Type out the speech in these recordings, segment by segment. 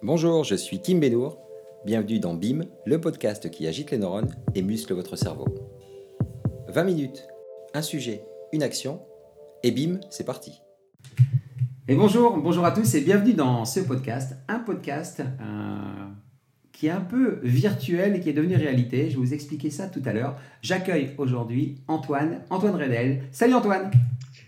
Bonjour, je suis Kim Benour. Bienvenue dans BIM, le podcast qui agite les neurones et muscle votre cerveau. 20 minutes, un sujet, une action, et BIM, c'est parti. Et bonjour, bonjour à tous et bienvenue dans ce podcast, un podcast euh, qui est un peu virtuel et qui est devenu réalité. Je vais vous expliquer ça tout à l'heure. J'accueille aujourd'hui Antoine, Antoine Redel. Salut Antoine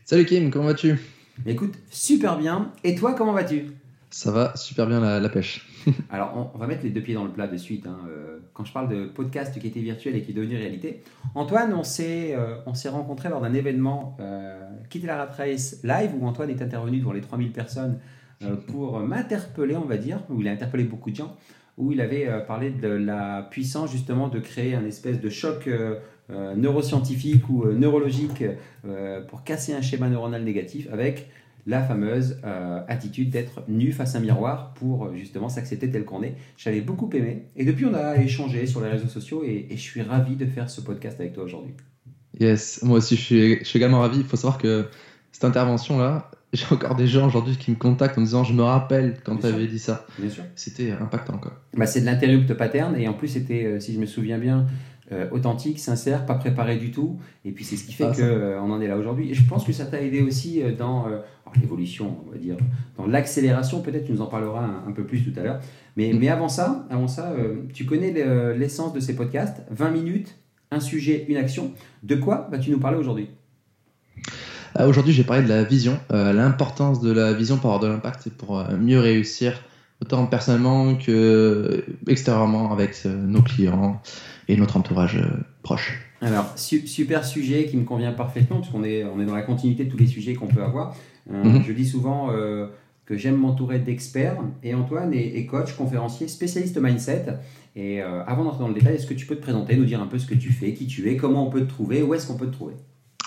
Salut Kim, comment vas-tu? Écoute, super bien. Et toi, comment vas-tu? Ça va super bien la, pêche. Alors, on, va mettre les deux pieds dans le plat de suite. Hein. Euh, quand je parle de podcast qui était virtuel et qui est devenu réalité, Antoine, on s'est euh, rencontré lors d'un événement euh, Quitter la Rat Race live où Antoine est intervenu devant les 3000 personnes euh, pour m'interpeller, on va dire, où il a interpellé beaucoup de gens où il avait euh, parlé de la puissance justement de créer un espèce de choc neuroscientifique ou neurologique pour casser un schéma neuronal négatif avec la fameuse attitude d'être nu face à un miroir pour justement s'accepter tel qu'on est. J'avais beaucoup aimé et depuis on a échangé sur les réseaux sociaux et, je suis ravi de faire ce podcast avec toi aujourd'hui. Yes, moi aussi je suis, je suis également ravi. Il faut savoir que cette intervention là, j'ai encore des gens aujourd'hui qui me contactent en me disant je me rappelle quand tu avais dit ça. Bien sûr. C'était impactant quoi. Bah, c'est de l'interrupte pattern et en plus c'était, euh, si je me souviens bien, euh, authentique, sincère, pas préparé du tout. Et puis c'est ce qui fait ah, qu'on euh, en est là aujourd'hui. Et je pense que ça t'a aidé aussi dans l'évolution, on va dire, dans l'accélération. Peut-être tu nous en parleras un, peu plus tout à l'heure. Mais, mm. mais avant ça, avant ça tu connais l'essence de ces podcasts 20 minutes, un sujet, une action. De quoi vas-tu nous parler aujourd'hui? Euh, aujourd'hui, j'ai parlé de la vision, euh, l'importance de la vision pour avoir de l'impact et pour euh, mieux réussir, autant personnellement que extérieurement avec nos clients et notre entourage proche. Alors, super sujet qui me convient parfaitement, puisqu'on est, on est dans la continuité de tous les sujets qu'on peut avoir. Mhm. Je dis souvent que j'aime m'entourer d'experts, et Antoine est, coach, conférencier, spécialiste mindset. Et avant d'entrer dans le détail, est-ce que tu peux te présenter, nous dire un peu ce que tu fais, qui tu es, comment on peut te trouver, où est-ce qu'on peut te trouver?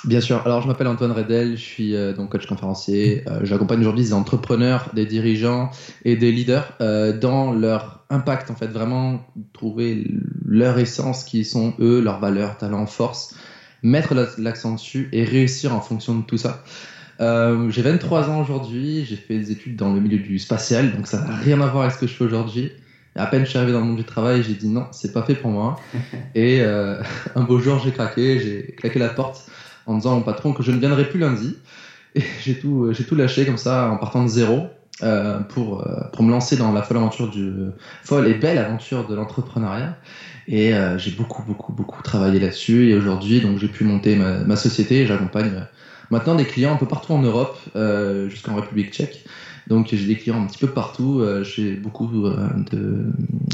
Bien sûr. Alors, je m'appelle Antoine Redel, je suis euh, donc coach conférencier. Euh, j'accompagne aujourd'hui des entrepreneurs, des dirigeants et des leaders euh, dans leur impact, en fait, vraiment trouver leur essence, qui sont eux, leurs valeurs, talents, forces, mettre l'accent dessus et réussir en fonction de tout ça. j'ai 23 ans aujourd'hui, j'ai fait des études dans le milieu du spatial, donc ça n'a rien à voir avec ce que je fais aujourd'hui. À peine je suis arrivé dans le monde du travail, j'ai dit non, c'est pas fait pour moi. Et un beau jour, j'ai craqué, j'ai claqué la porte en disant mon patron que je ne viendrai plus lundi. Et j'ai tout, tout lâché comme ça en partant de zéro euh, pour, euh, pour me lancer dans la folle aventure du folle et belle aventure de l'entrepreneuriat. Et euh, j'ai beaucoup, beaucoup, beaucoup travaillé là-dessus. Et aujourd'hui, donc, j'ai pu monter ma, ma société et j'accompagne maintenant des clients un peu partout en Europe, jusqu'en République tchèque. Donc, j'ai des clients un petit peu partout. j'ai beaucoup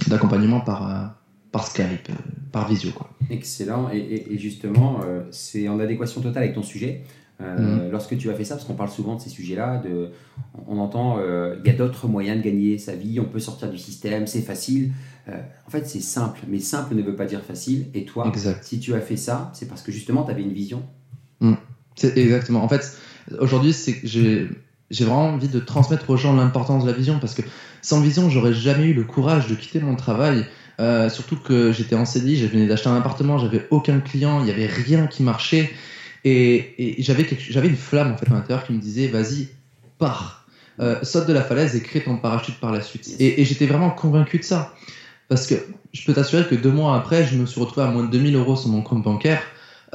d'accompagnement par, par Skype, par visio. Quoi. Excellent. Et, justement, euh, c'est en adéquation totale avec ton sujet. Euh, mhm. Lorsque tu as fait ça, parce qu'on parle souvent de ces sujets-là, de, on entend euh, il y a d'autres moyens de gagner sa vie, on peut sortir du système, c'est facile. en fait, c'est simple, mais simple ne veut pas dire facile. Et toi, si tu as fait ça, c'est parce que justement, tu avais une vision. C'est exactement. En fait, aujourd'hui, j'ai vraiment envie de transmettre aux gens l'importance de la vision parce que sans vision, j'aurais jamais eu le courage de quitter mon travail euh, surtout que j'étais en CDI, je venais d'acheter un appartement, j'avais aucun client, il n'y avait rien qui marchait. Et, j'avais, une flamme en fait à l'intérieur qui me disait vas-y, pars, euh, saute de la falaise et crée ton parachute par la suite. Et, j'étais vraiment convaincu de ça. Parce que je peux t'assurer que deux mois après, je me suis retrouvé à moins de 2000 euros sur mon compte bancaire.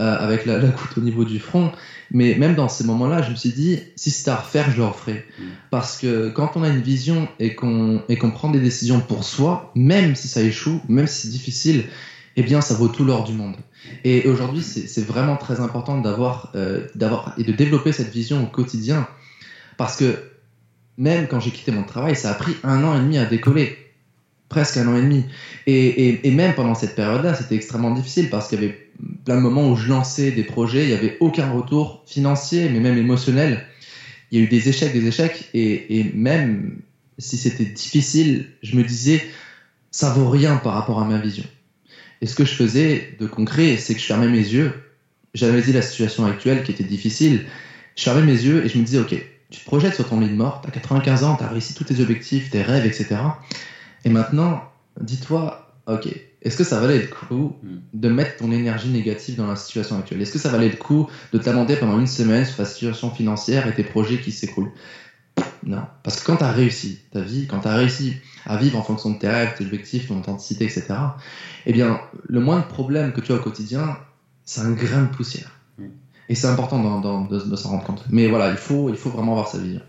Euh, avec la, la goutte au niveau du front. Mais même dans ces moments-là, je me suis dit, si c'était à refaire, je le referais. Mm. Parce que quand on a une vision et qu'on qu'on prend des décisions pour soi, même si ça échoue, même si c'est difficile, eh bien, ça vaut tout l'or du monde. Et aujourd'hui, c'est vraiment très important d'avoir euh, et de développer cette vision au quotidien. Parce que même quand j'ai quitté mon travail, ça a pris un an et demi à décoller presque un an et demi. Et, et, même pendant cette période-là, c'était extrêmement difficile parce qu'il y avait plein de moments où je lançais des projets, il n'y avait aucun retour financier, mais même émotionnel. Il y a eu des échecs, des échecs, et, même si c'était difficile, je me disais, ça vaut rien par rapport à ma vision. Et ce que je faisais de concret, c'est que je fermais mes yeux, j'analysais la situation actuelle qui était difficile, je fermais mes yeux et je me disais, ok, tu te projettes sur ton lit de mort, tu as 95 ans, tu as réussi tous tes objectifs, tes rêves, etc. Et maintenant, dis-toi, ok, est-ce que ça valait le coup hmm. de mettre ton énergie négative dans la situation actuelle? Est-ce que ça valait le coup de te lamenter pendant une semaine sur ta situation financière et tes projets qui s'écroulent? Non. Parce que quand tu as réussi ta vie, quand tu as réussi à vivre en fonction de tes rêves, tes objectifs, ton authenticité, etc., eh bien, le moindre problème que tu as au quotidien, c'est un grain de poussière. Mm. Et c'est important de s'en rendre compte. Mais voilà, il faut, il faut vraiment avoir sa vision.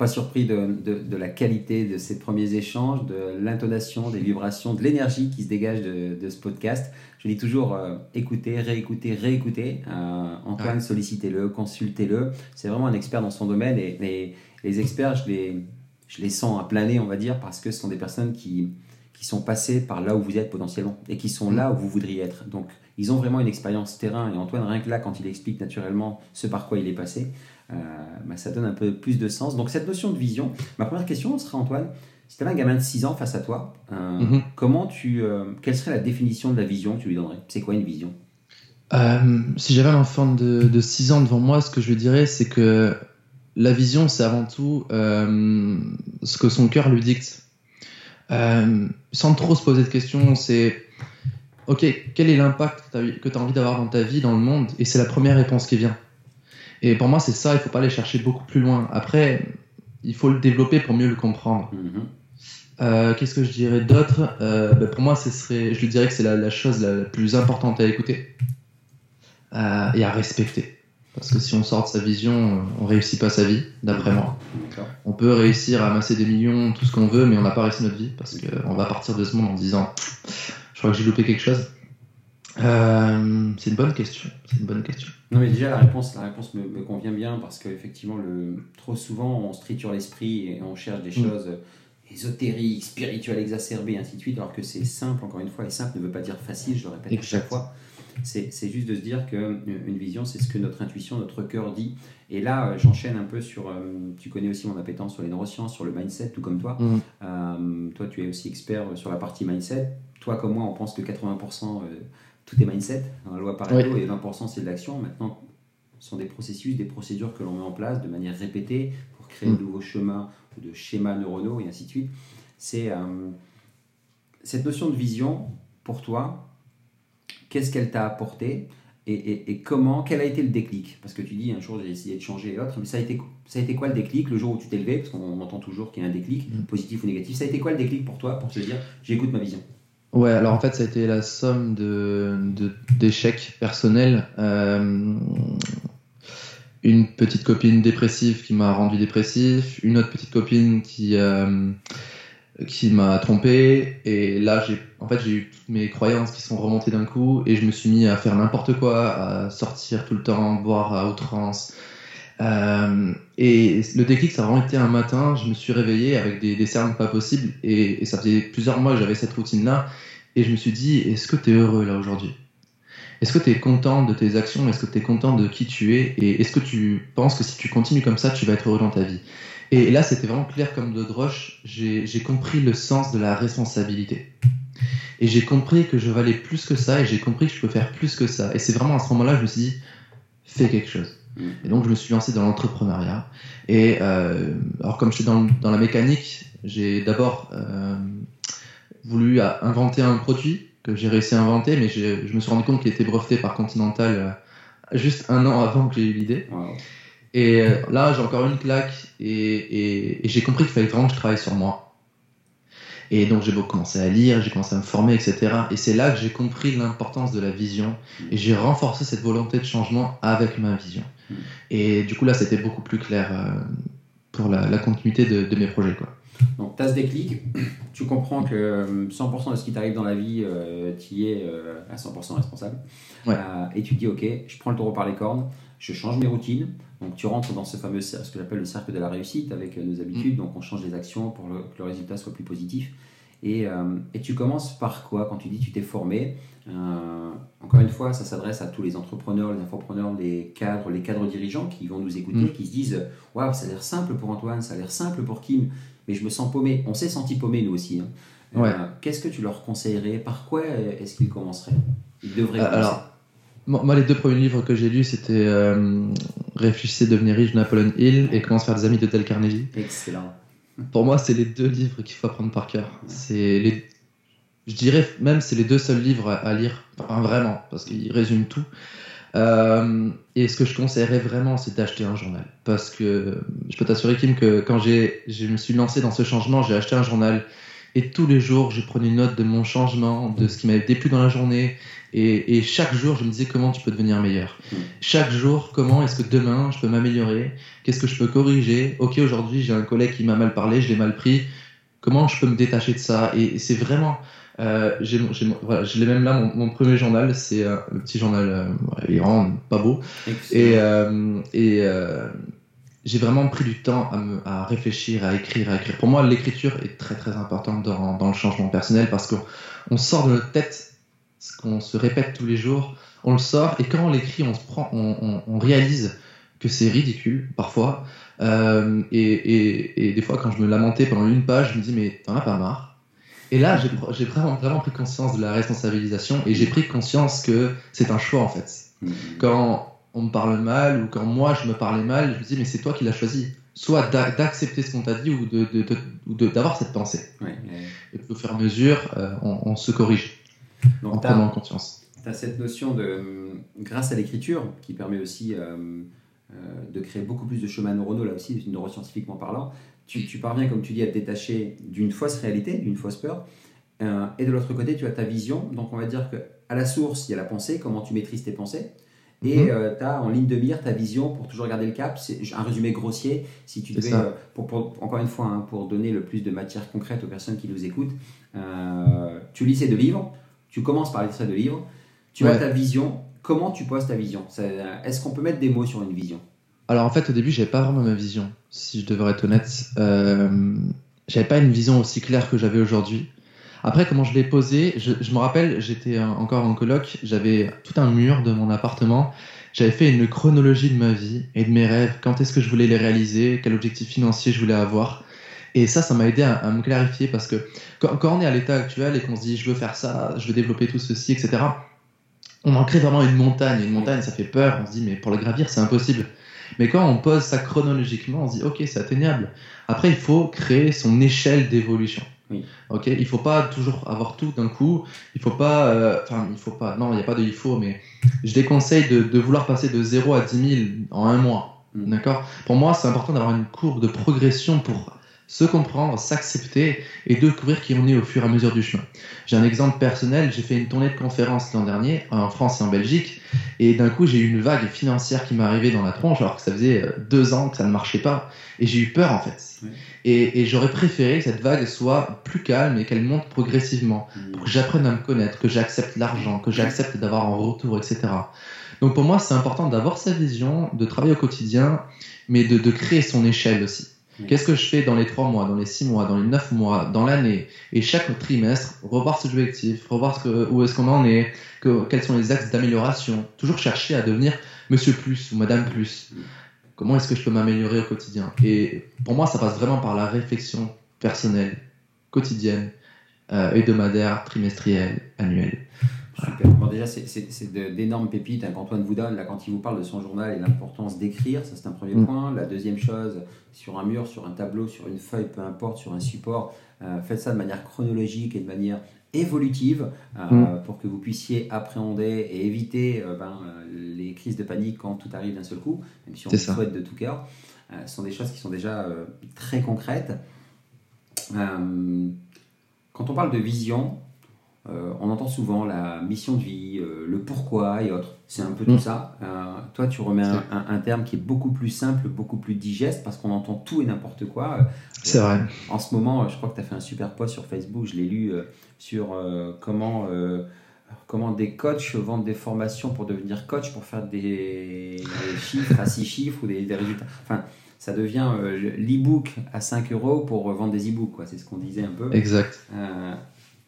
Pas surpris de, de- de la qualité de ces premiers échanges, de l'intonation, des vibrations, de l'énergie qui se dégage de, de ce podcast. Je dis toujours euh, écoutez, réécoutez, réécoutez. Euh, Antoine, sollicitez-le, consultez-le. C'est vraiment un expert dans son domaine et, et les experts, je les, je les sens à plein nez, on va dire, parce que ce sont des personnes qui, qui sont passées par là où vous êtes potentiellement et qui sont là où vous voudriez être. Donc, ils ont vraiment une expérience terrain et Antoine, rien que là, quand il explique naturellement ce par quoi il est passé, bah, ça donne un peu plus de sens. Donc, cette notion de vision, ma première question sera, Antoine, si tu avais un gamin de 6 ans face à toi, euh, Mhm. comment tu, euh, quelle serait la définition de la vision que tu lui donnerais? C'est quoi une vision? Euh, si j'avais un enfant de, de 6 ans devant moi, ce que je lui dirais, c'est que la vision, c'est avant tout euh, ce que son cœur lui dicte. Euh, sans trop se poser de questions, c'est OK, quel est l'impact que tu as envie d'avoir dans ta vie, dans le monde? Et c'est la première réponse qui vient. Et pour moi, c'est ça, il faut pas aller chercher beaucoup plus loin. Après, il faut le développer pour mieux le comprendre. Mhm. Euh, Qu'est-ce que je dirais d'autre? Euh, bah, Pour moi, ce serait, je lui dirais que c'est la, la chose la, la plus importante à écouter euh, et à respecter. Parce que si on sort de sa vision, on réussit pas sa vie, d'après moi. On peut réussir à amasser des millions, tout ce qu'on veut, mais on n'a pas réussi notre vie parce qu'on va partir de ce monde en se disant je crois que j'ai loupé quelque chose. Euh, c'est une bonne question. C'est une bonne question. Non, mais déjà, la réponse, la réponse me, me convient bien parce qu'effectivement, le, trop souvent, on se triture l'esprit et on cherche des Mm. choses ésotériques, spirituelles, exacerbées, ainsi de suite, alors que c'est simple, encore une fois, et simple ne veut pas dire facile, je le répète à chaque fois. C'est juste de se dire qu'une une vision, c'est ce que notre intuition, notre cœur dit. Et là, euh, j'enchaîne un peu sur. euh, tu connais aussi mon appétence sur les neurosciences, sur le mindset, tout comme toi. Mm. Euh, toi, tu es aussi expert sur la partie mindset. Toi, comme moi, on pense que 80%, euh, tout est mindset, dans la loi Pareto, et 20% c'est de l'action. Maintenant, ce sont des processus, des procédures que l'on met en place de manière répétée pour créer Mm. de nouveaux chemins ou de schémas neuronaux et ainsi de suite. C'est euh, cette notion de vision, pour toi, qu'est-ce qu'elle t'a apporté et, et- et comment, quel a été le déclic? Parce que tu dis un jour j'ai essayé de changer et autre, mais ça a, été, ça a été quoi le déclic le jour où tu t'es levé? Parce qu'on entend toujours qu'il y a un déclic, Mm. positif ou négatif. Ça a été quoi le déclic pour toi pour se dire j'écoute ma vision? Ouais, alors en fait, ça a été la somme de de- d'échecs personnels. Euh, une petite copine dépressive qui m'a rendu dépressif, une autre petite copine qui euh, qui m'a trompé, et là j'ai en fait j'ai eu toutes mes croyances qui sont remontées d'un coup, et je me suis mis à faire n'importe quoi, à sortir tout le temps, boire à outrance. Euh, et le déclic, ça a vraiment été un matin, je me suis réveillé avec des, des cernes pas possibles, et, et ça faisait plusieurs mois que j'avais cette routine-là, et je me suis dit, est-ce que tu es heureux là aujourd'hui? Est-ce que tu es content de tes actions? Est-ce que tu es content de qui tu es? Et est-ce que tu penses que si tu continues comme ça, tu vas être heureux dans ta vie? Et là, c'était vraiment clair comme de roche, j'ai j'ai compris le sens de la responsabilité. Et j'ai compris que je valais plus que ça, et j'ai compris que je peux faire plus que ça. Et c'est vraiment à ce moment-là que je me suis dit, fais quelque chose. Et donc, je me suis lancé dans l'entrepreneuriat. Et euh, alors, comme je suis dans, dans la mécanique, j'ai d'abord euh, voulu à- inventer un produit que j'ai réussi à inventer, mais je me suis rendu compte qu'il était breveté par Continental euh, juste un an avant que j'ai eu l'idée. Wow. Et euh, là, j'ai encore une claque et, et- et j'ai compris qu'il fallait vraiment que je travaille sur moi. Et donc, j'ai commencé à lire, j'ai commencé à me former, etc. Et c'est là que j'ai compris l'importance de la vision et j'ai renforcé cette volonté de changement avec ma vision. Mm. Et du coup, là, c'était beaucoup plus clair euh, pour la, la continuité de, de mes projets. Quoi. Donc, tu as ce déclic, tu comprends que euh, 100% de ce qui t'arrive dans la vie, tu y es euh, à 100% responsable. Ouais. Euh, et tu te dis, ok, je prends le taureau par les cornes, je change mes routines. Donc, tu rentres dans ce fameux ce que j'appelle le cercle de la réussite avec euh, nos habitudes. Donc, on change les actions pour le- que le résultat soit plus positif. Et, euh, et tu commences par quoi quand tu dis tu t'es formé? Euh, Encore une fois, ça s'adresse à tous les entrepreneurs, les infopreneurs, les cadres, les cadres dirigeants qui vont nous écouter, Mm. qui se disent Waouh, ça a l'air simple pour Antoine, ça a l'air simple pour Kim, mais je me sens paumé. On s'est senti paumé nous aussi. hein. Euh, Ouais. Qu'est-ce que tu leur conseillerais? Par quoi est-ce qu'ils commenceraient? Ils devraient commencer. alors, moi, les deux premiers livres que j'ai lus, c'était euh, Réfléchissez, devenir riche de Napoleon Hill et Comment se faire des amis de Dale Carnegie. Excellent. Pour moi, c'est les deux livres qu'il faut apprendre par cœur. C'est les, je dirais même c'est les deux seuls livres à, lire, enfin, vraiment, parce qu'ils résument tout. Euh, et ce que je conseillerais vraiment, c'est d'acheter un journal. Parce que je peux t'assurer, Kim, que quand j'ai, je me suis lancé dans ce changement, j'ai acheté un journal. Et tous les jours, je prenais une note de mon changement, de ce qui m'avait déplu dans la journée. Et, et, chaque jour, je me disais comment tu peux devenir meilleur? Chaque jour, comment est-ce que demain, je peux m'améliorer? Qu'est-ce que je peux corriger? Ok, aujourd'hui, j'ai un collègue qui m'a mal parlé, je l'ai mal pris. Comment je peux me détacher de ça? Et c'est vraiment euh, j'ai, voilà, je l'ai même là, mon, mon premier journal, c'est euh, le petit journal, euh, il est vraiment pas beau. Et, euh, et euh, j'ai vraiment pris du temps à, me, à réfléchir, à écrire, à écrire. Pour moi, l'écriture est très très importante dans, dans le changement personnel parce qu'on sort de notre tête ce qu'on se répète tous les jours, on le sort et quand on l'écrit, on se prend, on, on, on réalise que c'est ridicule parfois. Euh, et, et, et, des fois, quand je me lamentais pendant une page, je me dis mais t'en as pas marre et là, j'ai vraiment, vraiment pris conscience de la responsabilisation et j'ai pris conscience que c'est un choix en fait. Mm. Quand on me parle mal ou quand moi je me parlais mal, je me dis mais c'est toi qui l'as choisi. Soit d'accepter ce qu'on t'a dit ou d'avoir de, de, de, cette pensée. Ouais, ouais. Et au fur et à mesure, euh, on, on, se corrige Donc, en prenant conscience. Tu as cette notion de, grâce à l'écriture, qui permet aussi euh, euh, de créer beaucoup plus de chemins neuronaux, là aussi, neuroscientifiquement parlant, tu, tu, parviens, comme tu dis, à te détacher d'une fausse réalité, d'une fausse peur. Euh, et de l'autre côté, tu as ta vision. Donc, on va dire qu'à la source, il y a la pensée, comment tu maîtrises tes pensées? Et Mhm. euh, tu as en ligne de mire ta vision pour toujours garder le cap. C'est un résumé grossier. Si tu devais, euh, pour, pour- encore une fois, hein, pour donner le plus de matière concrète aux personnes qui nous écoutent, euh, tu lis ces deux livres, tu commences par lire ces deux livres, tu as ta vision. Comment tu poses ta vision? Est-ce qu'on peut mettre des mots sur une vision? Alors en fait, au début, j'avais pas vraiment ma vision, si je devrais être honnête. Euh, j'avais pas une vision aussi claire que j'avais aujourd'hui. Après, comment je l'ai posé, je, me rappelle, j'étais encore en coloc, j'avais tout un mur de mon appartement. J'avais fait une chronologie de ma vie et de mes rêves, quand est-ce que je voulais les réaliser, quel objectif financier je voulais avoir? Et ça, ça m'a aidé à, me clarifier parce que quand, quand on est à l'état actuel et qu'on se dit je veux faire ça, je veux développer tout ceci, etc., on en crée vraiment une montagne. Une montagne, ça fait peur. On se dit mais pour le gravir, c'est impossible. Mais quand on pose ça chronologiquement, on se dit ok, c'est atteignable. Après, il faut créer son échelle d'évolution. Oui. Ok, il faut pas toujours avoir tout d'un coup. Il faut pas, euh, enfin, il faut pas. Non, il n'y a pas de il faut, mais je déconseille de, de vouloir passer de 0 à 10 000 en un mois. Mm. D'accord? Pour moi, c'est important d'avoir une courbe de progression pour se comprendre, s'accepter et découvrir qui on est au fur et à mesure du chemin. J'ai un exemple personnel, j'ai fait une tournée de conférences l'an dernier en France et en Belgique et d'un coup j'ai eu une vague financière qui m'est arrivée dans la tronche alors que ça faisait euh, deux ans que ça ne marchait pas et j'ai eu peur en fait. Et, et j'aurais préféré que cette vague soit plus calme et qu'elle monte progressivement Mm. pour que j'apprenne à me connaître, que j'accepte l'argent, que j'accepte d'avoir en retour, etc. Donc pour moi, c'est important d'avoir sa vision, de travailler au quotidien, mais de, de créer son échelle aussi. Oui. Qu'est-ce que je fais dans les trois mois, dans les six mois, dans les neuf mois, dans l'année Et chaque trimestre, revoir ses objectifs, revoir où est-ce qu'on en est, que, quels sont les axes d'amélioration. Toujours chercher à devenir monsieur plus ou madame plus. Comment est-ce que je peux m'améliorer au quotidien? Et pour moi, ça passe vraiment par la réflexion personnelle, quotidienne, euh, hebdomadaire, trimestrielle, annuelle. Super. Bon, déjà, c'est- d'énormes pépites hein, qu'Antoine vous donne là, quand il vous parle de son journal et l'importance d'écrire. Ça, c'est un premier Mm. point. La deuxième chose, sur un mur, sur un tableau, sur une feuille, peu importe, sur un support, euh, faites ça de manière chronologique et de manière évolutive euh, Mm. pour que vous puissiez appréhender et éviter euh, ben, les crises de panique quand tout arrive d'un seul coup, même si on le souhaite de tout cœur. Ce sont des choses qui sont déjà très concrètes. Quand on parle de vision, euh, on entend souvent la mission de vie, euh, le pourquoi et autres. C'est un peu tout Mm. ça. Euh, toi, tu remets un, un- un terme qui est beaucoup plus simple, beaucoup plus digeste, parce qu'on entend tout et n'importe quoi. C'est vrai. En ce moment, je crois que tu as fait un super post sur Facebook, je l'ai lu, sur comment, comment des coachs vendent des formations pour devenir coach, pour faire des, des chiffres à 6 chiffres ou des, des résultats. Enfin, ça devient euh, l'e-book à 5 euros pour vendre des e-books. quoi. C'est ce qu'on disait un peu. Exact.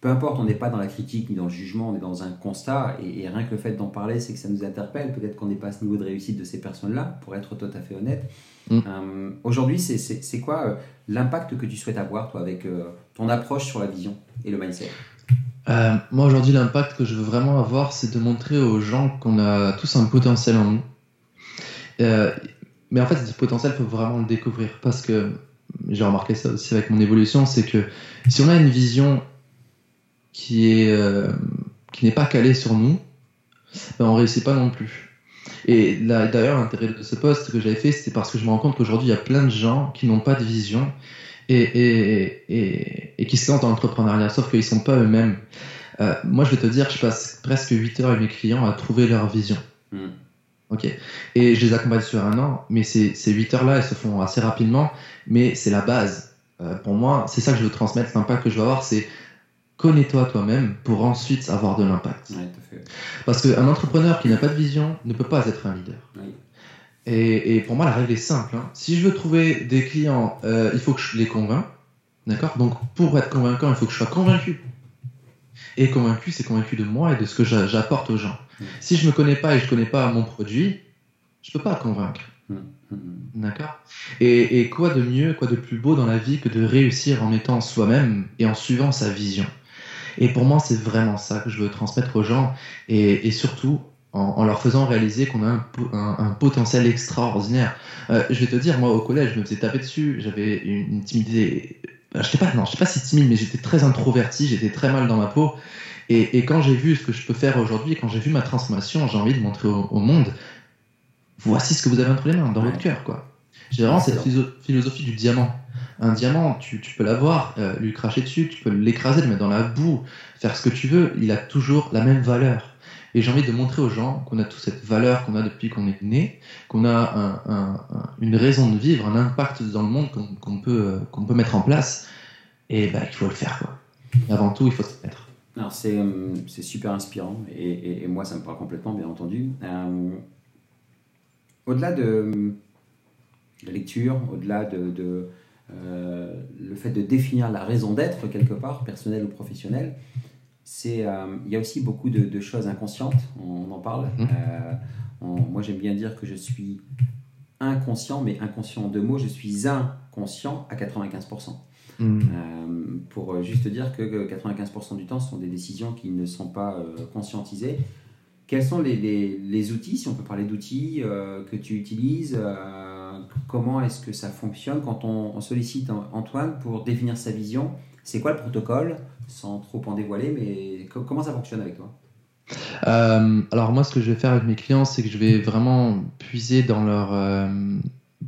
Peu importe, on n'est pas dans la critique ni dans le jugement, on est dans un constat, et, et rien que le fait d'en parler, c'est que ça nous interpelle. Peut-être qu'on n'est pas à ce niveau de réussite de ces personnes-là, pour être tout à fait honnête. Mm. Euh, Aujourd'hui, c'est- quoi euh, l'impact que tu souhaites avoir, toi, avec euh, ton approche sur la vision et le mindset? Euh, moi aujourd'hui, l'impact que je veux vraiment avoir, c'est de montrer aux gens qu'on a tous un potentiel en nous. Euh, mais en fait, ce potentiel, il faut vraiment le découvrir parce que j'ai remarqué ça aussi avec mon évolution, c'est que si on a une vision qui est euh, qui n'est pas calée sur nous, ben on réussit pas non plus. Et d'ailleurs, l'intérêt de ce poste que j'avais fait, c'était parce que je me rends compte qu'aujourd'hui, il y a plein de gens qui n'ont pas de vision et, et, et, et qui se lancent dans l'entrepreneuriat, sauf qu'ils ne sont pas eux-mêmes. Euh, moi, je vais te dire, je passe presque 8 heures avec mes clients à trouver leur vision. Mm. Ok. Et je les accompagne sur un an, mais ces, ces 8 heures-là, elles se font assez rapidement, mais c'est la base. Euh, pour moi, c'est ça que je veux transmettre. L'impact que je veux avoir, c'est connais-toi toi-même pour ensuite avoir de l'impact. Ouais. Parce qu'un entrepreneur qui n'a pas de vision ne peut pas être un leader. Et, et pour moi, la règle est simple. hein. Si je veux trouver des clients, euh, il faut que je les convainc. D'accord? Donc, pour être convaincant, il faut que je sois convaincu. Et convaincu, c'est convaincu de moi et de ce que j'a- j'apporte aux gens. Si je me connais pas et je connais pas mon produit, je peux pas convaincre. Mm, mm, D'accord? Et, et quoi de mieux, quoi de plus beau dans la vie que de réussir en étant soi-même et en suivant sa vision? Et pour moi, c'est vraiment ça que je veux transmettre aux gens et, et surtout en, en leur faisant réaliser qu'on a un, po- un- un potentiel extraordinaire. Euh, je vais te dire, moi au collège, je me faisais taper dessus, j'avais une, une timidité. Je n'étais pas, non, j'étais pas si timide, mais j'étais très introverti, j'étais très mal dans ma peau. Et, et quand j'ai vu ce que je peux faire aujourd'hui, quand j'ai vu ma transformation, j'ai envie de montrer au, au monde voici ce que vous avez entre les mains, dans Ouais. votre cœur, quoi. J'ai vraiment cette philosophie du diamant. Un diamant, tu, tu peux l'avoir, euh, lui cracher dessus, tu peux l'écraser, le mettre dans la boue, faire ce que tu veux, il a toujours la même valeur. Et j'ai envie de montrer aux gens qu'on a toute cette valeur qu'on a depuis qu'on est né, qu'on a un- un- un- une raison de vivre, un impact dans le monde qu'on peut, euh, peut mettre en place, et bah, il faut le faire. Quoi. Avant tout, il faut se mettre. Alors c'est euh, super inspirant et, et- moi ça me parle complètement bien entendu. Au-delà de la lecture, au-delà de, de, euh, le fait de définir la raison d'être quelque part, personnelle ou professionnelle, c'est euh, il y a aussi beaucoup de, de choses inconscientes. On, en parle. Mhm. Euh, on- moi j'aime bien dire que je suis inconscient, mais inconscient en deux mots. Je suis inconscient à 95%. Hmm. Euh, pour juste dire que que 95% du temps, ce sont des décisions qui ne sont pas conscientisées. Quels sont les, les- les outils, si on peut parler d'outils, que tu utilises Comment est-ce que ça fonctionne quand on, sollicite An- Antoine pour définir sa vision. C'est quoi le protocole Sans trop en dévoiler, mais co- comment ça fonctionne avec toi? Euh, alors moi, ce que je vais faire avec mes clients, c'est que je vais vraiment puiser dans leur euh,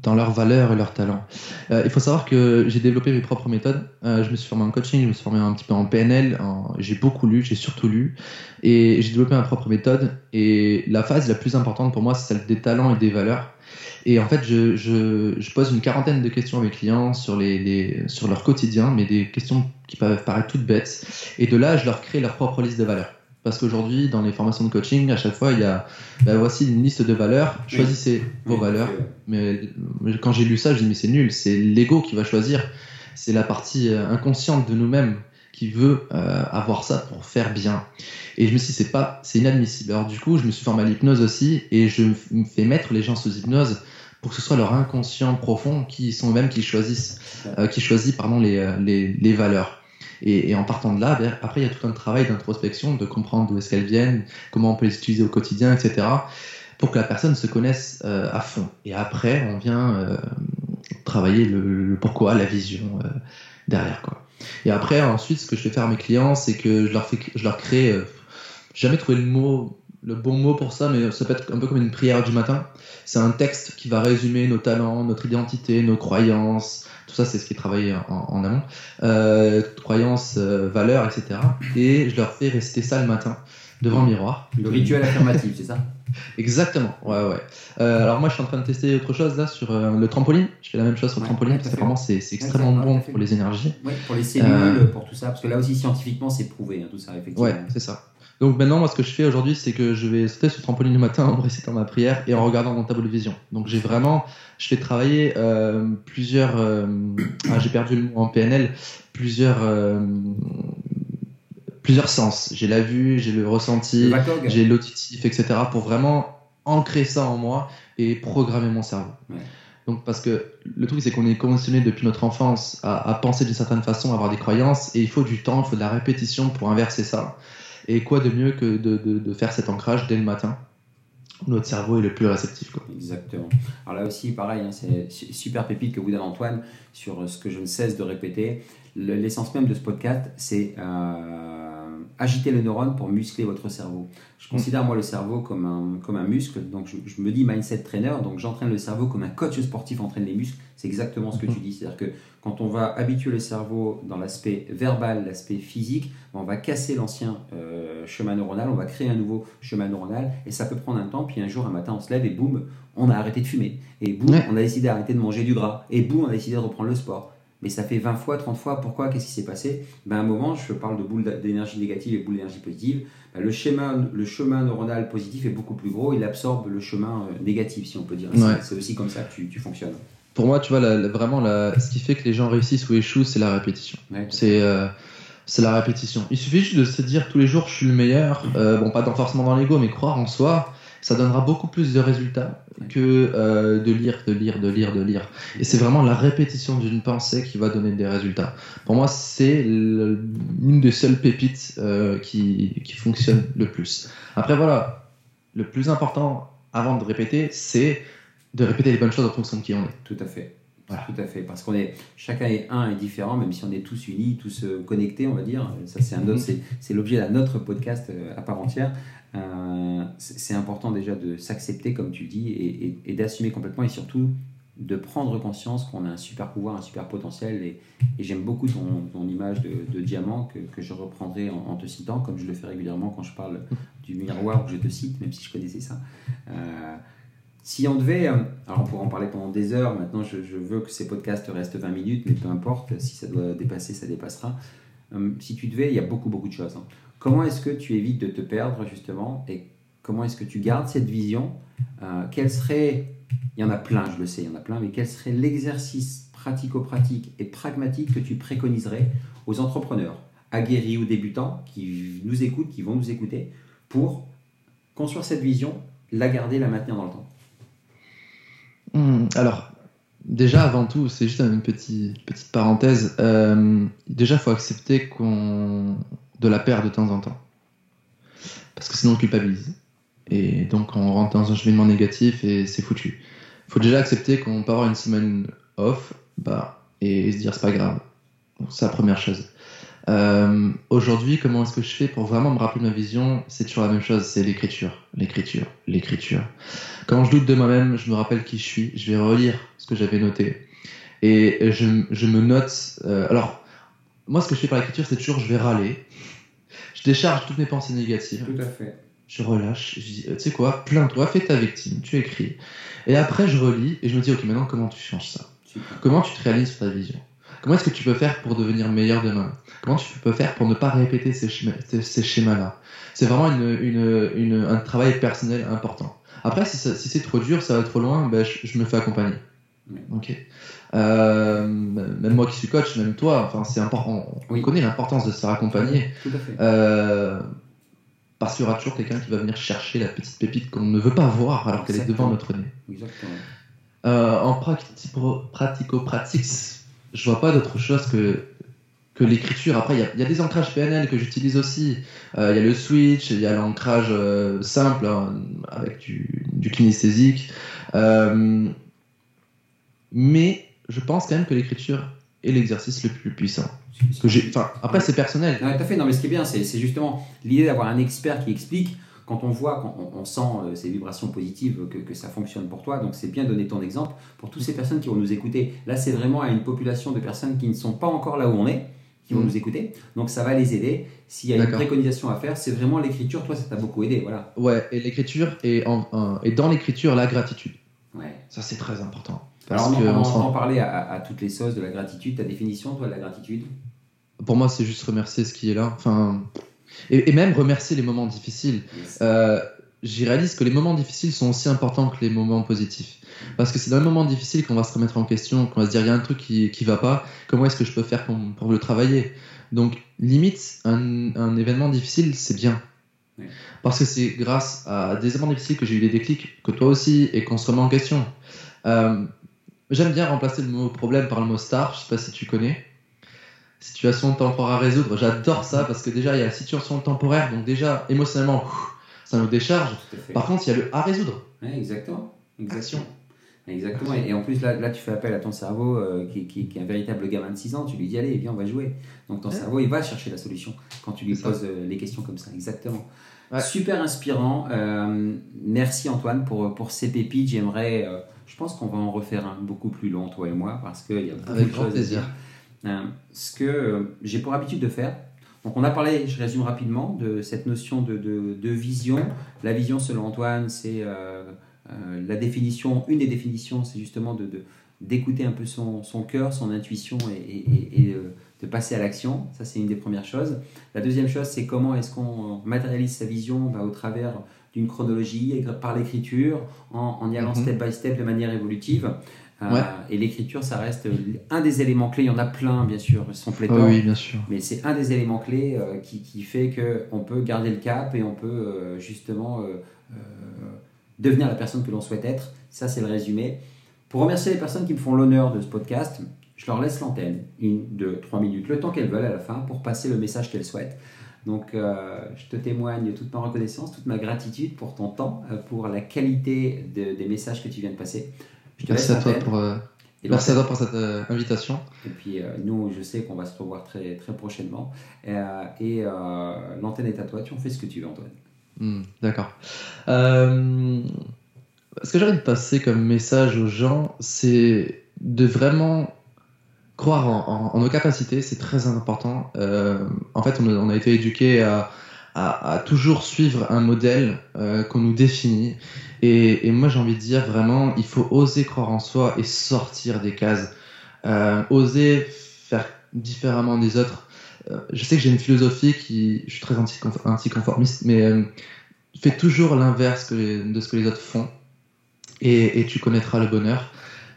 dans leurs valeurs et leurs talents. Euh, il faut savoir que j'ai développé mes propres méthodes. Euh, je me suis formé en coaching, je me suis formé un petit peu en PNL. J'ai beaucoup lu, j'ai surtout lu, et j'ai développé ma propre méthode. Et la phase la plus importante pour moi, c'est celle des talents et des valeurs. Et en fait, je, pose une quarantaine de questions à mes clients sur leur quotidien, mais des questions qui peuvent paraître toutes bêtes. Et de là, je leur crée leur propre liste de valeurs. Parce qu'aujourd'hui, dans les formations de coaching, à chaque fois, il y a bah, voici une liste de valeurs, Oui. choisissez vos Oui, valeurs. Mais mais quand j'ai lu ça, je dis mais c'est nul, c'est l'ego qui va choisir. C'est la partie euh, inconsciente de nous-mêmes qui veut euh, avoir ça pour faire bien. Et je me suis dit c'est pas, c'est inadmissible. Alors du coup, je me suis formé à l'hypnose aussi et je me fais mettre les gens sous hypnose pour que ce soit leur inconscient profond qui sont eux-mêmes qui choisissent, euh, qui choisit pardon les, euh, les, les valeurs. Et, en partant de là, ben, après il y a tout un travail d'introspection, de comprendre d'où est-ce qu'elles viennent, comment on peut les utiliser au quotidien, etc. Pour que la personne se connaisse euh, à fond. Et après, on vient euh, travailler le, pourquoi, la vision euh, derrière quoi. Et après, ensuite, ce que je fais faire à mes clients, c'est que je leur fais, je leur jamais trouvé le mot, le bon mot pour ça, mais ça peut être un peu comme une prière du matin. C'est un texte qui va résumer nos talents, notre identité, nos croyances. Tout ça, c'est ce qui est travaillé en, en amont. Euh, croyances, euh, valeurs, etc. Et je leur fais réciter ça le matin devant le miroir. Le rituel affirmatif, c'est ça? Exactement, ouais, ouais. Euh, alors moi, je suis en train de tester autre chose là sur euh, le trampoline. Je fais la même chose sur le Ouais, trampoline ouais, parce à qu'apparemment c'est extrêmement Ouais, bon pour les énergies. Oui, pour les cellules, Euh, pour tout ça, parce que là aussi scientifiquement c'est prouvé, hein, tout ça, effectivement. Ouais, c'est ça. Donc maintenant, moi, ce que je fais aujourd'hui, c'est que je vais sauter sur le trampoline le matin en récitant ma prière et en regardant mon tableau de vision. Donc j'ai vraiment, je fais travailler euh, plusieurs, euh, ah, j'ai perdu le mot en PNL, plusieurs, euh, plusieurs sens. J'ai la vue, j'ai le ressenti, j'ai l'auditif, etc. pour vraiment ancrer ça en moi et programmer mon cerveau. Ouais. Donc parce que le truc c'est qu'on est conditionné depuis notre enfance à, à penser d'une certaine façon, à avoir des croyances et il faut du temps, il faut de la répétition pour inverser ça. Et quoi de mieux que de, de- faire cet ancrage dès le matin Notre cerveau est le plus réceptif. Quoi. Exactement. Alors là aussi, pareil, hein, c'est su- super pépite que vous donne Antoine sur ce que je ne cesse de répéter. Le- L'essence même de ce podcast, c'est euh, agiter le neurone pour muscler votre cerveau. Je considère moi le cerveau comme un, comme un muscle, donc je, je me dis mindset trainer, donc j'entraîne le cerveau comme un coach sportif entraîne les muscles. C'est exactement ce que tu dis, c'est-à-dire que quand on va habituer le cerveau dans l'aspect verbal, l'aspect physique, ben, on va casser l'ancien euh, chemin neuronal, on va créer un nouveau chemin neuronal, et ça peut prendre un temps, puis un jour, un matin, on se lève et boum, on a arrêté de fumer, et boum, on a décidé d'arrêter de manger du gras, et boum, on a décidé de reprendre le sport. Mais ça fait 20 fois, 30 fois, pourquoi Qu'est-ce qui s'est passé? Ben, À un moment, je parle de boule d'énergie négative et boule d'énergie positive, ben, le, chemin, le chemin neuronal positif est beaucoup plus gros, il absorbe le chemin euh, négatif, si on peut dire. Ouais. C'est aussi comme ça que tu, tu fonctionnes. Pour moi, tu vois, la- la- vraiment, la- ce qui fait que les gens réussissent ou échouent, c'est la répétition. Ouais. C'est euh, c'est la répétition. Il suffit juste de se dire tous les jours, je suis le meilleur. Euh, bon, pas dans- forcément dans l'ego, mais croire en soi, ça donnera beaucoup plus de résultats que euh, de lire, de lire, de lire, de lire. Et c'est vraiment la répétition d'une pensée qui va donner des résultats. Pour moi, c'est l'une des seules pépites euh, qui, qui fonctionne le plus. Après, voilà, le plus important avant de répéter, c'est de répéter les bonnes choses en fonction de qui on est. Tout à fait. Voilà. Tout à fait. Parce qu'on est, chacun est un et différent, même si on est tous unis, tous euh, connectés, on va dire. Ça, c'est un autre, Mhm. c'est, l'objet d'un autre podcast euh, à part entière. Euh, c'est, important déjà de s'accepter, comme tu dis, et, et- et d'assumer complètement, et surtout de prendre conscience qu'on a un super pouvoir, un super potentiel. Et, et j'aime beaucoup ton, ton image de, de diamant que, que je reprendrai en, en te citant, comme je le fais régulièrement quand je parle du miroir où je te cite, même si je connaissais ça. Euh, si on devait, euh, alors on pourrait en parler pendant des heures, maintenant je, veux que ces podcasts restent 20 minutes, mais peu importe, si ça doit dépasser, ça dépassera. Euh, si tu devais, il y a beaucoup, beaucoup de choses. hein. Comment est-ce que tu évites de te perdre, justement, et comment est-ce que tu gardes cette vision Euh, Quel serait, il y en a plein, je le sais, il y en a plein, mais quel serait l'exercice pratico-pratique et pragmatique que tu préconiserais aux entrepreneurs, aguerris ou débutants, qui nous écoutent, qui vont nous écouter, pour construire cette vision, la garder, la maintenir dans le temps? Hmm, alors, déjà, avant tout, c'est juste une petite, petite parenthèse. Euh, déjà, il faut accepter qu'on de la perd de temps en temps. Parce que sinon, on culpabilise. Et donc, on rentre dans un cheminement négatif et c'est foutu. Il faut déjà accepter qu'on peut avoir une semaine off bah, et se dire c'est pas grave. C'est la première chose. Euh, Aujourd'hui, comment est-ce que je fais pour vraiment me rappeler ma vision? C'est toujours la même chose, c'est l'écriture, l'écriture, l'écriture. Quand je doute de moi-même, je me rappelle qui je suis, je vais relire ce que j'avais noté. Et je, je me note. euh, alors, moi, ce que je fais par l'écriture, c'est toujours je vais râler. Je décharge toutes mes pensées négatives. Tout à fait. Je relâche. Je dis, euh, tu sais quoi, plains-toi, fais ta victime, tu écris. Et après, je relis et je me dis, ok, maintenant, comment tu changes ça? Super. Comment tu te réalises sur ta vision? Comment est-ce que tu peux faire pour devenir meilleur demain? Comment tu peux faire pour ne pas répéter ces, schémas- ces- ces schémas-là? C'est vraiment une, une- une- un travail personnel important. Après, si, ça- si c'est trop dur, ça va trop loin, ben, je, je me fais accompagner. Ok. Euh, même moi qui suis coach, même toi, enfin, c'est important. On Oui. connaît l'importance de se faire accompagner. Tout à fait. Euh, parce qu'il y aura toujours quelqu'un qui va venir chercher la petite pépite qu'on ne veut pas voir alors qu'elle est devant notre nez. Exactement. Euh, en pratico- pratico-pratique, je vois pas d'autre chose que, que l'écriture. Après, il y y, a des ancrages PNL que j'utilise aussi. Euh, Il y a le switch, il y a l'ancrage euh, simple hein, avec du, du kinesthésique. Euh, mais je pense quand même que l'écriture est l'exercice le plus puissant. Que j'ai. Enfin, après, c'est personnel. Non, tout à fait. Non, mais ce qui est bien, c'est c'est justement l'idée d'avoir un expert qui explique. Quand on voit, quand on, on sent euh, ces vibrations positives, que, que ça fonctionne pour toi. Donc, c'est bien donner ton exemple pour toutes ces personnes qui vont nous écouter. Là, c'est vraiment à une population de personnes qui ne sont pas encore là où on est, qui vont Mhm. nous écouter. Donc, ça va les aider. S'il y a une préconisation à faire, c'est vraiment l'écriture. Toi, ça t'a beaucoup aidé. Voilà. Ouais, et l'écriture, et, en, en- et dans l'écriture, la gratitude. Ouais. Ça, c'est très important. Parce Alors, on, que on, entend parler à, à- à toutes les sauces de la gratitude. Ta définition, toi, de la gratitude? Pour moi, c'est juste remercier ce qui est là. Enfin, et, et même remercier les moments difficiles. Yes. Euh, J'y réalise que les moments difficiles sont aussi importants que les moments positifs. Parce que c'est dans les moments difficiles qu'on va se remettre en question, qu'on va se dire il y a un truc qui, qui va pas, comment est-ce que je peux faire pour, pour le travailler? Donc, limite, un, un événement difficile, c'est bien. Parce que c'est grâce à des événements difficiles que j'ai eu des déclics, que toi aussi, et qu'on se remet en question. Euh, J'aime bien remplacer le mot problème par le mot star, je sais pas si tu connais. Situation temporaire à résoudre, j'adore ça parce que déjà il y a la situation temporaire, donc déjà émotionnellement, ça nous décharge. Par contre, il y a le à résoudre. Ouais, exactement. exactement. Action. Exactement. Et, en plus, là, là, tu fais appel à ton cerveau euh, qui, qui, qui, est un véritable gamin de 6 ans. Tu lui dis, allez, viens, on va jouer. Donc ton cerveau, il va chercher la solution quand tu lui poses euh, les questions comme ça. Exactement. Super inspirant. Euh, merci Antoine pour, pour ces pépites. J'aimerais, je pense qu'on va en refaire un beaucoup plus long, toi et moi, parce qu'il y a beaucoup Avec de choses plaisir. à dire. Ce que j'ai pour habitude de faire, donc on a parlé, je résume rapidement, de cette notion de, de, de vision. La vision, selon Antoine, c'est euh, la définition, une des définitions, c'est justement de, d'écouter un peu son, son cœur, son intuition et, et, euh, de passer à l'action. Ça, c'est une des premières choses. La deuxième chose, c'est comment est-ce qu'on matérialise sa vision bah, au travers d'une chronologie, par l'écriture, en, en, y allant mhm. step by step de manière évolutive. Euh, et l'écriture, ça reste un des éléments clés. Il y en a plein, bien sûr, sont pléthores. oui, bien sûr. Mais c'est un des éléments clés qui, qui, fait qu'on peut garder le cap et on peut justement devenir la personne que l'on souhaite être. Ça, c'est le résumé. Pour remercier les personnes qui me font l'honneur de ce podcast, je leur laisse l'antenne, une, deux, trois minutes, le temps qu'elles veulent à la fin, pour passer le message qu'elles souhaitent. Donc, euh, je te témoigne toute ma reconnaissance, toute ma gratitude pour ton temps, euh, pour la qualité des messages que tu viens de passer. Je te merci, à toi pour, euh, merci à toi pour cette invitation. Et puis, nous, je sais qu'on va se revoir très, très prochainement. et l'antenne est à toi, tu en fais ce que tu veux, Antoine. Hmm, d'accord. Euh, ce que j'ai envie de passer comme message aux gens, c'est de vraiment croire en, nos capacités, c'est très important. Euh, en fait, on a, été éduqué à, toujours suivre un modèle euh, qu'on nous définit. Et, moi, j'ai envie de dire vraiment, il faut oser croire en soi et sortir des cases. oser faire différemment des autres. Euh, je sais que j'ai une philosophie qui, je suis très anticonformiste, mais euh, fais toujours l'inverse de ce que les autres font et, tu connaîtras le bonheur.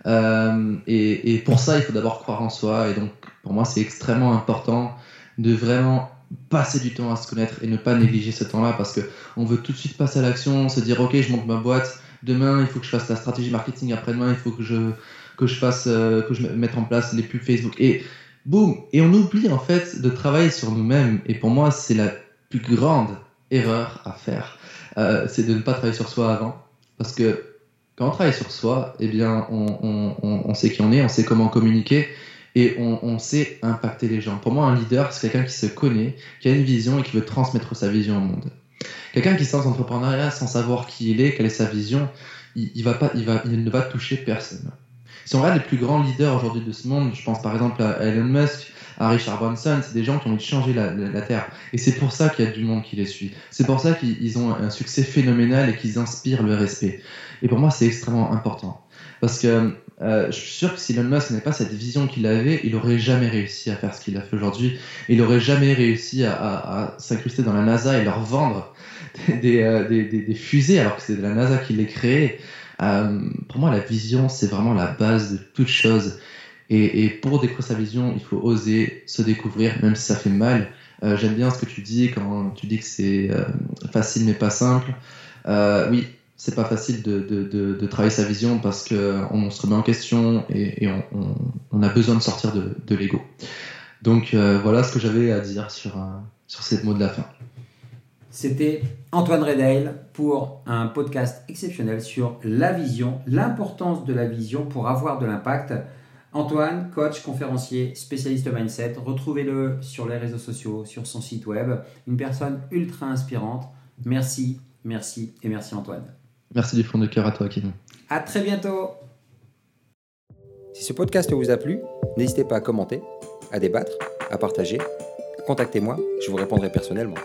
Euh, et, pour ça, il faut d'abord croire en soi. Et donc, pour moi, c'est extrêmement important de vraiment passer du temps à se connaître et ne pas négliger ce temps-là parce que on veut tout de suite passer à l'action, se dire ok, je monte ma boîte. Demain, il faut que je fasse la stratégie marketing. Après-demain, il faut que je que je fasse que je mette en place les pubs Facebook. Et boum Et on oublie en fait de travailler sur nous-mêmes. Et pour moi, c'est la plus grande erreur à faire. Euh, c'est de ne pas travailler sur soi avant. Parce que quand on travaille sur soi, eh bien, on, sait qui on est, on sait comment communiquer et on, sait impacter les gens. Pour moi, un leader, c'est quelqu'un qui se connaît, qui a une vision et qui veut transmettre sa vision au monde. Quelqu'un qui se lance entrepreneuriat sans savoir qui il est, quelle est sa vision, il, ne va toucher personne. Si on regarde les plus grands leaders aujourd'hui de ce monde, je pense par exemple à Elon Musk, à Richard Branson, c'est des gens qui ont envie de changer la, Terre. Et c'est pour ça qu'il y a du monde qui les suit. C'est pour ça qu'ils ont un succès phénoménal et qu'ils inspirent le respect. Et pour moi, c'est extrêmement important. Parce que euh, je suis sûr que si Elon Musk n'avait pas cette vision qu'il avait, il aurait jamais réussi à faire ce qu'il a fait aujourd'hui. Il aurait jamais réussi à, s'incruster dans la NASA et leur vendre des, euh, des, des fusées alors que c'est de la NASA qui les créait. Euh, pour moi, la vision, c'est vraiment la base de toute chose. Et, et, pour découvrir sa vision, il faut oser se découvrir, même si ça fait mal. Euh, J'aime bien ce que tu dis quand tu dis que c'est euh, facile mais pas simple. Euh, oui, c'est pas facile de, de, de, de, travailler sa vision parce qu'on on se remet en question et, on, a besoin de sortir de, de l'ego. Donc euh, voilà ce que j'avais à dire sur, sur ces mots de la fin. C'était Antoine Redale pour un podcast exceptionnel sur la vision, l'importance de la vision pour avoir de l'impact. Antoine, coach, conférencier, spécialiste mindset, retrouvez-le sur les réseaux sociaux, sur son site web, une personne ultra inspirante. Merci, merci et merci Antoine. Merci du fond de cœur à toi, Kim. À très bientôt. Si ce podcast vous a plu, n'hésitez pas à commenter, à débattre, à partager. Contactez-moi, je vous répondrai personnellement.